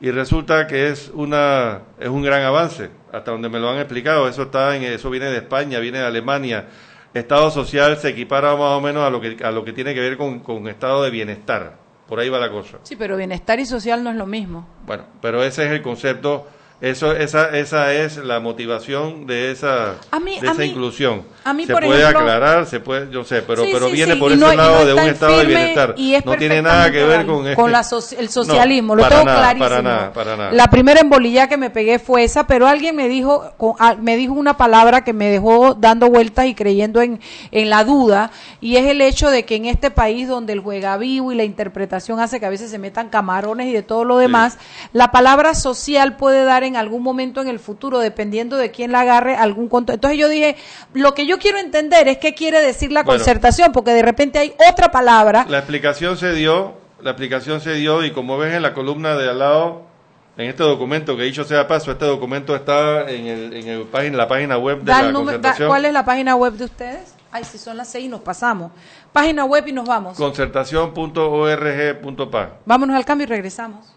Y resulta que es, una, es un gran avance, hasta donde me lo han explicado. Eso, está en, eso viene de España, viene de Alemania. Estado social se equipara más o menos a lo que, a lo que tiene que ver con, con estado de bienestar por ahí va la cosa. Sí, pero bienestar y social no es lo mismo. Bueno, pero ese es el concepto eso, esa, esa es la motivación de esa, de esa inclusión. Se puede aclarar, se puede, yo sé, pero, pero viene por ese lado de un estado de bienestar. no tiene nada que ver con, con el socialismo, lo tengo clarísimo. Para nada, para nada. La primera embolilla que me pegué fue esa, pero alguien me dijo, me dijo una palabra que me dejó dando vueltas y creyendo en, en la duda, y es el hecho de que en este país donde el juega vivo y la interpretación hace que a veces se metan camarones y de todo lo demás, la palabra social puede dar en algún momento en el futuro, dependiendo de quién la agarre, algún conto. Entonces yo dije, lo que yo quiero entender es qué quiere decir la concertación, porque de repente hay otra palabra. La explicación se dio, la explicación se dio y como ves en la columna de al lado, en este documento, que dicho sea paso, este documento está en, el, en el página, la página web de la concertación. ¿Cuál es la página web de ustedes? Ay, si son las seis nos pasamos. Página web y nos vamos. Concertación.org.pa. Vámonos al cambio y regresamos.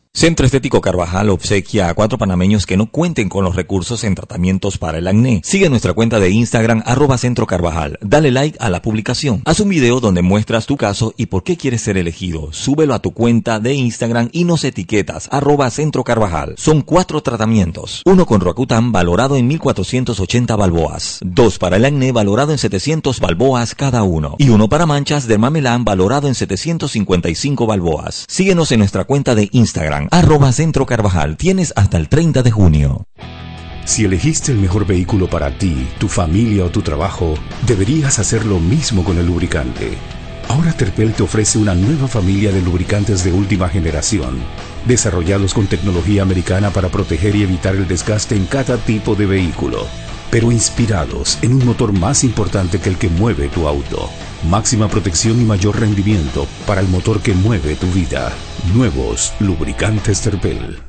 Centro Estético Carvajal obsequia a cuatro panameños que no cuenten con los recursos en tratamientos para el acné. Sigue nuestra cuenta de Instagram arroba Centro Carvajal. Dale like a la publicación. Haz un video donde muestras tu caso y por qué quieres ser elegido. Súbelo a tu cuenta de Instagram y nos etiquetas arroba Centro Carvajal. Son cuatro tratamientos. Uno con Roacutan valorado en 1480 balboas. Dos para el acné valorado en 700 balboas cada uno. Y uno para manchas de Mamelán valorado en 755 balboas. Síguenos en nuestra cuenta de Instagram arroba Centro Carvajal. Tienes hasta el 30 de junio. Si elegiste el mejor vehículo para ti, tu familia o tu trabajo, deberías hacer lo mismo con el lubricante. Ahora Terpel te ofrece una nueva familia de lubricantes de última generación, desarrollados con tecnología americana para proteger y evitar el desgaste en cada tipo de vehículo, pero inspirados en un motor más importante que el que mueve tu auto. Máxima protección y mayor rendimiento para el motor que mueve tu vida. Nuevos lubricantes Terpel.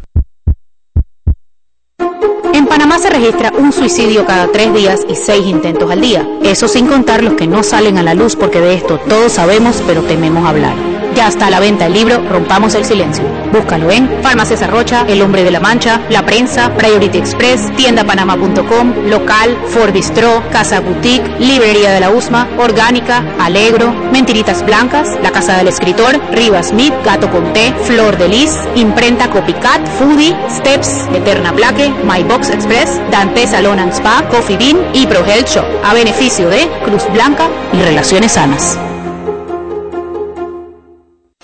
En Panamá se registra un suicidio cada tres días y seis intentos al día. Eso sin contar los que no salen a la luz porque de esto todos sabemos pero tememos hablar. Ya está a la venta el libro Rompamos el Silencio. Búscalo en Farmacias Arrocha, El Hombre de la Mancha, La Prensa, Priority Express, tiendapanama.com, Local, Ford Bistro, Casa Boutique, Librería de la Usma, Orgánica, Alegro, Mentiritas Blancas, La Casa del Escritor, Rivas Smith, Gato Conté, Flor de Lis, Imprenta Copycat, Foodie, Steps, Eterna Plaque, My Box Express, Dante Salon and Spa, Coffee Bean y Pro Health Shop, a beneficio de Cruz Blanca y Relaciones Sanas.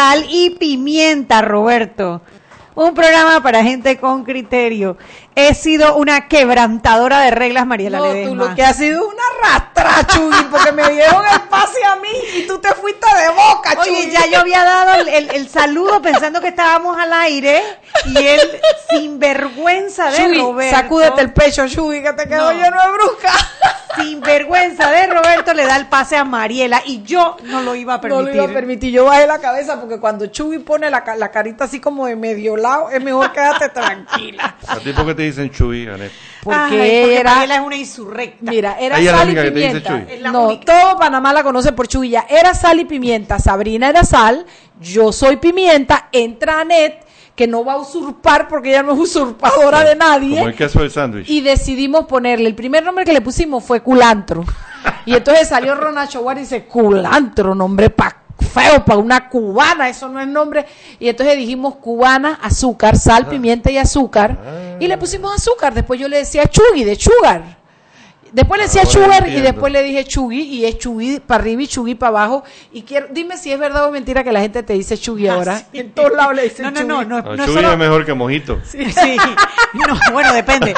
Sal y Pimienta, Roberto. Un programa para gente con criterio. He sido una quebrantadora de reglas, Mariela No, tú Ledesma. lo que has sido es una rastra, Chugui, porque me dieron el pase a mí y tú te fuiste de boca, Oye, Chugui. ya yo había dado el, el- el saludo pensando que estábamos al aire y él, sin vergüenza de Roberto. sacúdete el pecho, Chugui, que te quedó No. lleno de brusca. Sin vergüenza de Roberto le da el pase a Mariela y yo no lo iba a No permitir. lo iba a permitir. Yo bajé la cabeza porque cuando Chugui pone la, ca- la carita así como de medio lado, es mejor quédate tranquila. ¿A ti por qué te dicen Chuy, Anet? Porque, Ay, porque era. Mariela es una insurrecta. Mira, era Ella es la sal y única que te dice pimienta. Chuy. La No, única. todo Panamá la conoce por Chuya. Era sal y pimienta. Sabrina era sal, yo soy pimienta. Entra Anet, que no va a usurpar porque ella no es usurpadora de nadie. Como el queso del sándwich. Y decidimos ponerle, el primer nombre que le pusimos fue culantro. Y entonces salió Ronacho War y dice, culantro, nombre pa feo para una cubana, eso no es nombre. Y entonces dijimos cubana, azúcar, sal, pimienta y azúcar. Y le pusimos azúcar. Después yo le decía chugui, de sugar. Después le decía sugar y después le dije chugui y es chugui para arriba y chugui para abajo. Y quiero, dime si es verdad o mentira que la gente te dice chugui (laughs) ahora. En todos lados le dicen No, no, no, chugui. no, No, no Chuy solo- es mejor que mojito. (laughs) Sí, no, bueno, depende.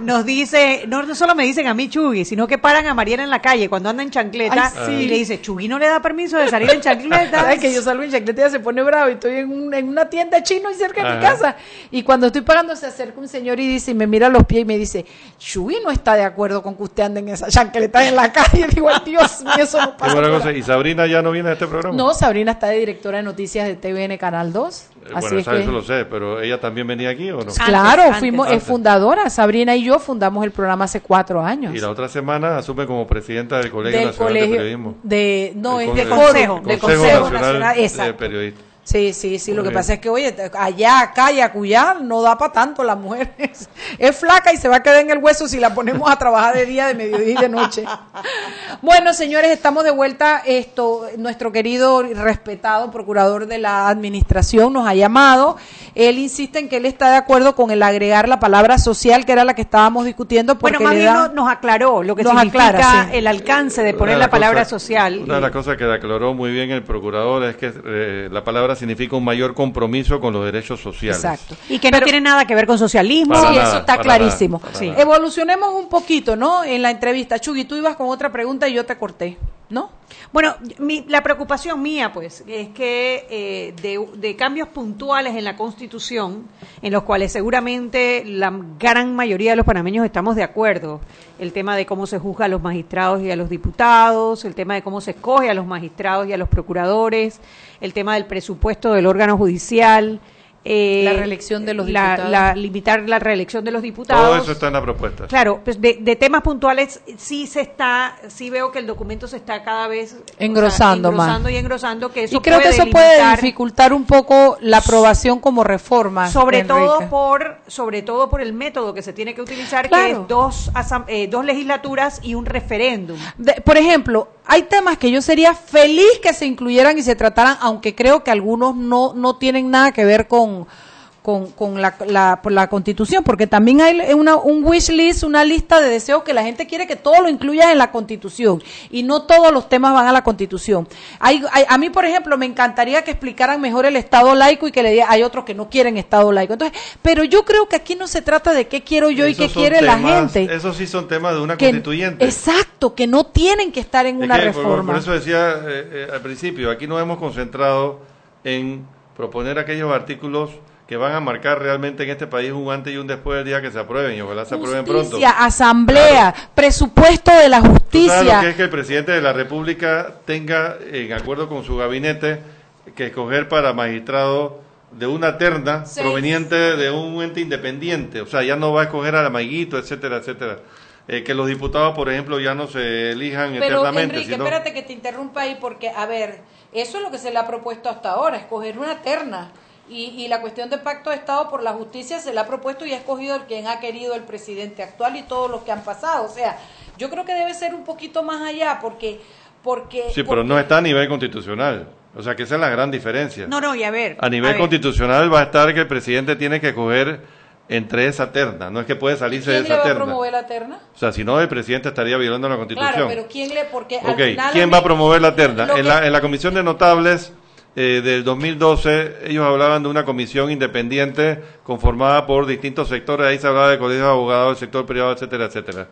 Nos dice, no, no solo me dicen a mí Chugui, sino que paran a Mariela en la calle cuando anda en chancleta Ay, sí. y le dice, Chugui no le da permiso de salir en chancleta. ¿Sabes que yo salgo en chancleta y ella se pone bravo y estoy en, un- en una tienda chino y cerca de mi Ajá. casa? Y cuando estoy pagando se acerca un señor y dice, y me mira los pies y me dice, Chuy no está de acuerdo con que usted ande en esa chancleta en la calle. (laughs) Digo, ay Dios mío, eso no pasa. cosa. ahí". ¿Y Sabrina ya no viene a este programa? No, Sabrina está de directora de noticias de TVN Canal 2. Eh, así bueno, es que... eso lo sé, pero ella también venía aquí o no? Claro, Antes, fuimos antes. es fundadora. Sabrina y yo fundamos el programa hace cuatro años. Y la otra semana asume como presidenta del Colegio del Nacional colegio de Periodismo. de no El es de con- consejo, de Consejo consejo Nacional nacional, de. Periodistas. Sí, sí, sí. Lo que pasa es que, oye, allá, acá y acullá no da para tanto. La mujer es, (laughs) es flaca y se va a quedar en el hueso si la ponemos a trabajar de día, de mediodía y de noche. (laughs) Bueno, señores, estamos de vuelta. Esto, nuestro querido y respetado procurador de la administración nos ha llamado. Él insiste en que él está de acuerdo con el agregar la palabra social, que era la que estábamos discutiendo. Porque Bueno, más bien da- nos aclaró lo que Nos significa aclara, sí. el alcance de Una poner de la las palabra cosas- social. Una de las cosas que declaró muy bien el procurador es que eh, la palabra significa un mayor compromiso con los derechos sociales. Exacto. Y que no tiene nada que ver con socialismo. Nada, eso está clarísimo. nada, Sí. Evolucionemos un poquito, ¿no? En la entrevista. Chugui, tú ibas con otra pregunta y yo te corté, ¿no? Bueno, mi- la preocupación mía, pues, es que eh, de, de cambios puntuales en la Constitución, en los cuales seguramente la gran mayoría de los panameños estamos de acuerdo, el tema de cómo se juzga a los magistrados y a los diputados, el tema de cómo se escoge a los magistrados y a los procuradores, el tema del presupuesto del órgano judicial. Eh, La reelección de los la- diputados. la- limitar la reelección de los diputados. Todo eso está en la propuesta. Claro, pues de, de temas puntuales sí se está, sí veo que el documento se está cada vez o sea, Engrosando más. engrosando y engrosando, que eso y creo que puede eso puede dificultar un poco la aprobación como reforma. sobre Enrique. todo por, sobre todo por el método que se tiene que utilizar, que Claro. es dos, eh, dos legislaturas y un referéndum. De- por ejemplo, hay temas que yo sería feliz que se incluyeran y se trataran, aunque creo que algunos no, no tienen nada que ver con, con, con la, la, por la constitución, porque también hay una, un wish list, una lista de deseos que la gente quiere que todo lo incluya en la constitución y no todos los temas van a la constitución. Hay, hay- a mí, por ejemplo, me encantaría que explicaran mejor el Estado laico y que le diga, hay otros que no quieren Estado laico. Entonces, pero yo creo que aquí no se trata de qué quiero yo y qué quiere la gente. Esos sí son temas de una Que- constituyente. Exacto, que no tienen que estar en Es una que, por- reforma. Por, eso decía eh, eh, al principio, aquí nos hemos concentrado en proponer aquellos artículos que van a marcar realmente en este país un antes y un después del día que se aprueben y ojalá se aprueben pronto. Justicia, asamblea, presupuesto de la ¿Tú sabes justicia. lo que es que el presidente de la República tenga, en acuerdo con su gabinete, que escoger para magistrado de una terna proveniente de un ente independiente? O sea, ya no va a escoger al amiguito, etcétera, etcétera. Eh, que los diputados, por ejemplo, ya no se elijan Pero eternamente, Enrique, sino... espérate que te interrumpa ahí porque, a ver, eso es lo que se le ha propuesto hasta ahora, escoger una terna. Y, y la cuestión de pacto de Estado por la justicia se le ha propuesto y ha escogido el quien ha querido el presidente actual y todos los que han pasado. O sea, yo creo que debe ser un poquito más allá porque... porque Sí, pero no está a nivel constitucional. O sea, que esa es la gran diferencia. No, no, y a ver. A nivel constitucional va a estar que el presidente tiene que escoger entre esa terna. No es que puede salirse de ¿Quién le esa va terna. promover la terna? O sea, si no, el presidente estaría violando la constitución. Claro, pero ¿quién le...? Porque al Ok, final ¿quién va a promover la terna? En que- la, en la comisión de notables eh, del 2012, ellos hablaban de una comisión independiente conformada por distintos sectores, ahí se hablaba de colegios de abogados, del sector privado, etcétera, etcétera.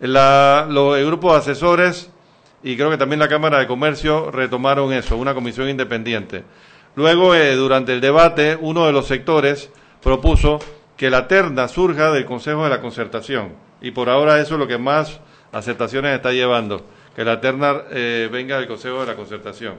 La, los, el grupo de asesores y creo que también la Cámara de Comercio retomaron eso, una comisión independiente. Luego, eh, durante el debate, uno de los sectores propuso que la terna surja del Consejo de la Concertación. Y por ahora eso es lo que más aceptaciones está llevando, que la terna eh, venga del Consejo de la Concertación.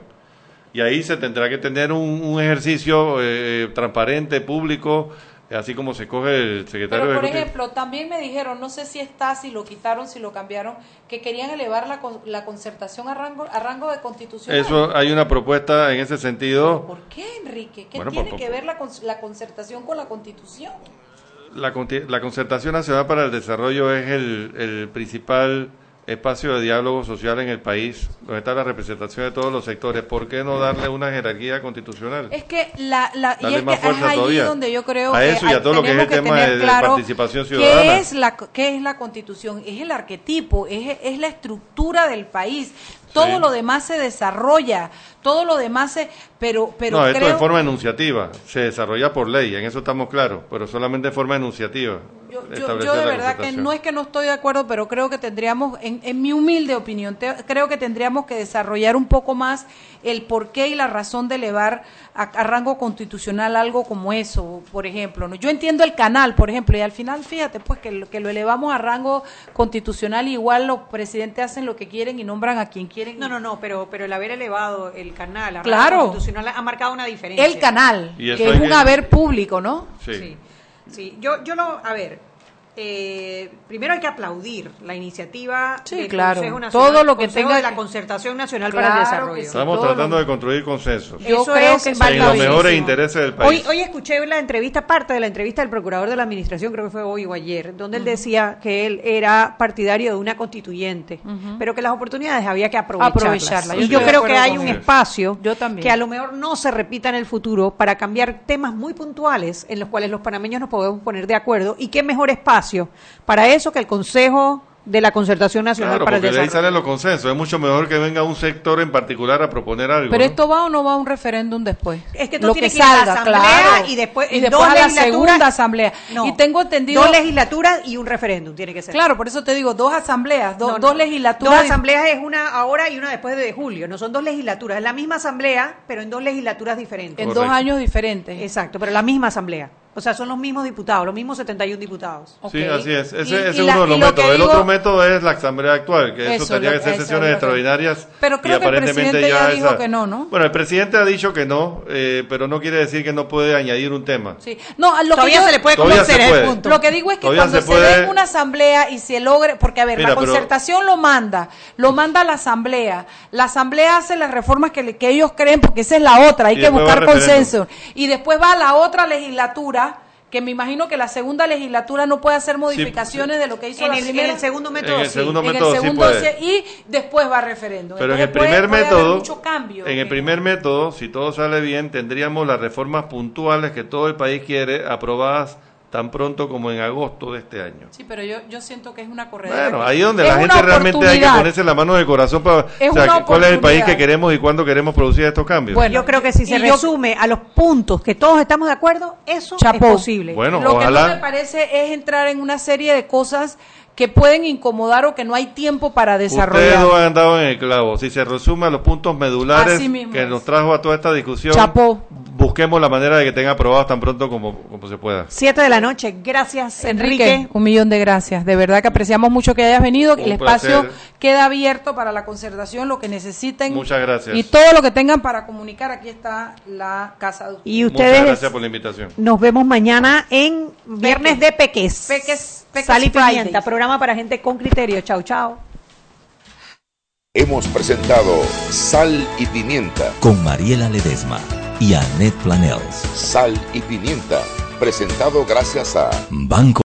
Y ahí se tendrá que tener un, un ejercicio eh, transparente, público, así como se coge el secretario Pero, por ejemplo, también me dijeron, no sé si está, si lo quitaron, si lo cambiaron, que querían elevar la, la concertación a rango, a rango de constitucional. Eso hay una propuesta en ese sentido. ¿Por qué, Enrique? ¿Qué Bueno, tiene por- que ver la, la concertación con la constitución? La, la Concertación Nacional para el Desarrollo es el, el principal espacio de diálogo social en el país, donde está la representación de todos los sectores. ¿Por qué no darle una jerarquía constitucional? Es que la, la y es más que es ahí todavía. donde yo creo A que eso y a todo lo que es el tema de claro participación ciudadana. ¿Qué es la qué es la Constitución? Es el arquetipo, es, es la estructura del país. Todo Sí. lo demás se desarrolla, todo lo demás se pero pero no, esto creo en forma enunciativa, se desarrolla por ley, en eso estamos claros, pero solamente en forma enunciativa. Yo, yo- yo de la verdad que no es que no estoy de acuerdo, pero creo que tendríamos, en, en mi humilde opinión, te- creo que tendríamos que desarrollar un poco más el porqué y la razón de elevar a, a rango constitucional algo como eso, por ejemplo. ¿no? Yo entiendo el canal, por ejemplo, y al final, fíjate, pues que lo, que lo elevamos a rango constitucional, igual los presidentes hacen lo que quieren y nombran a quien quieren. No, no, no, pero, pero el haber elevado el canal a rango Claro. constitucional ha marcado una diferencia. El canal, que es un que- haber público, ¿no? Sí. Sí, yo, yo lo, a ver, eh, primero hay que aplaudir la iniciativa Sí, del claro. Consejo Nacional, Todo lo que Consejo tenga de la Concertación Nacional Claro para el Desarrollo. sí. Estamos tratando lo- de construir consensos Yo Eso creo es que en los mejores intereses del país. Hoy, hoy escuché la entrevista, parte de la entrevista del procurador de la administración, creo que fue hoy o ayer, donde él decía que él era partidario de una constituyente, pero que las oportunidades había que aprovecharlas. Y yo creo que hay un eso. espacio Yo también. que a lo mejor no se repita en el futuro para cambiar temas muy puntuales en los cuales los panameños nos podemos poner de acuerdo. Y qué mejor espacio para eso que el Consejo de la Concertación Nacional Claro, para el porque de ahí Desarrollo. salen los consensos. Es mucho mejor que venga un sector en particular a proponer algo. Pero ¿no? esto va o no va a un referéndum después. Es que tú lo tienes que que ir a la asamblea claro. y después y en después dos a la legislaturas- segunda asamblea. No, y tengo entendido Dos legislaturas y un referéndum tiene que ser. Claro, por eso te digo, dos asambleas, do- No, no. dos legislaturas. Dos asambleas es una ahora y una después de julio. No son dos legislaturas. Es la misma asamblea, pero en dos legislaturas diferentes. en dos años diferentes. Exacto, pero la misma asamblea. O sea, son los mismos diputados, los mismos 71 diputados. Sí, así es. Ese, Y- ese y es la- uno de los lo métodos. El digo- otro método es la asamblea actual, que eso, Eso, tendría que ser sesiones extraordinarias. Pero y creo que el aparentemente presidente ya dijo esa- que no, ¿no? Bueno, el presidente ha dicho que no, eh, pero no quiere decir que no puede añadir un tema. Sí. No, a lo Todavía que yo- se le puede se es el puede. punto. Lo que digo es que Todavía cuando se se, puede- dé en una asamblea y se logre, porque a ver, Mira, la pero- concertación lo manda, lo manda la asamblea, la asamblea hace las reformas que, le- que ellos creen, porque esa es la otra, hay Y que buscar consenso. Y después va a la otra legislatura, que me imagino que la segunda legislatura no puede hacer modificaciones de lo que hizo En la el, en primera. el segundo método En el sí. segundo En el método sí segundo puede. sí, y después va a referéndum. Pero en el primer puede- puede método, mucho cambio. en el primer método, si todo sale bien, tendríamos las reformas puntuales que todo el país quiere aprobadas tan pronto como en agosto de este año. Sí, pero yo, yo siento que es una corredera. Bueno, ahí donde Es la gente realmente hay que ponerse la mano en el corazón para Es o sea, cuál es el país que queremos y cuándo queremos producir estos cambios. Bueno, Yo creo que si se y yo- resume a los puntos que todos estamos de acuerdo, eso Chapó. es posible. Bueno, Lo que no ojalá. me parece es entrar en una serie de cosas que pueden incomodar o que no hay tiempo para Ustedes desarrollar. dos han dado en el clavo. Si se resume a los puntos medulares que es. nos trajo a toda esta discusión, busquemos la manera de que tengan aprobados tan pronto como, como se pueda. Siete de la noche. Gracias, Enrique, Enrique. un millón de gracias. De verdad que apreciamos mucho que hayas venido. El Un espacio placer. queda abierto para la concertación, lo que necesiten. Muchas gracias. Y todo lo que tengan para comunicar. Aquí está la casa de ustedes. Y Muchas ustedes gracias por la invitación. nos vemos mañana en Viernes de Peques. Peques, Sal y pimienta, programa para gente con criterio. Chao, chao. Hemos presentado Sal y Pimienta. Con Mariela Ledesma y Annette Planels. Sal y Pimienta. Presentado gracias a Banco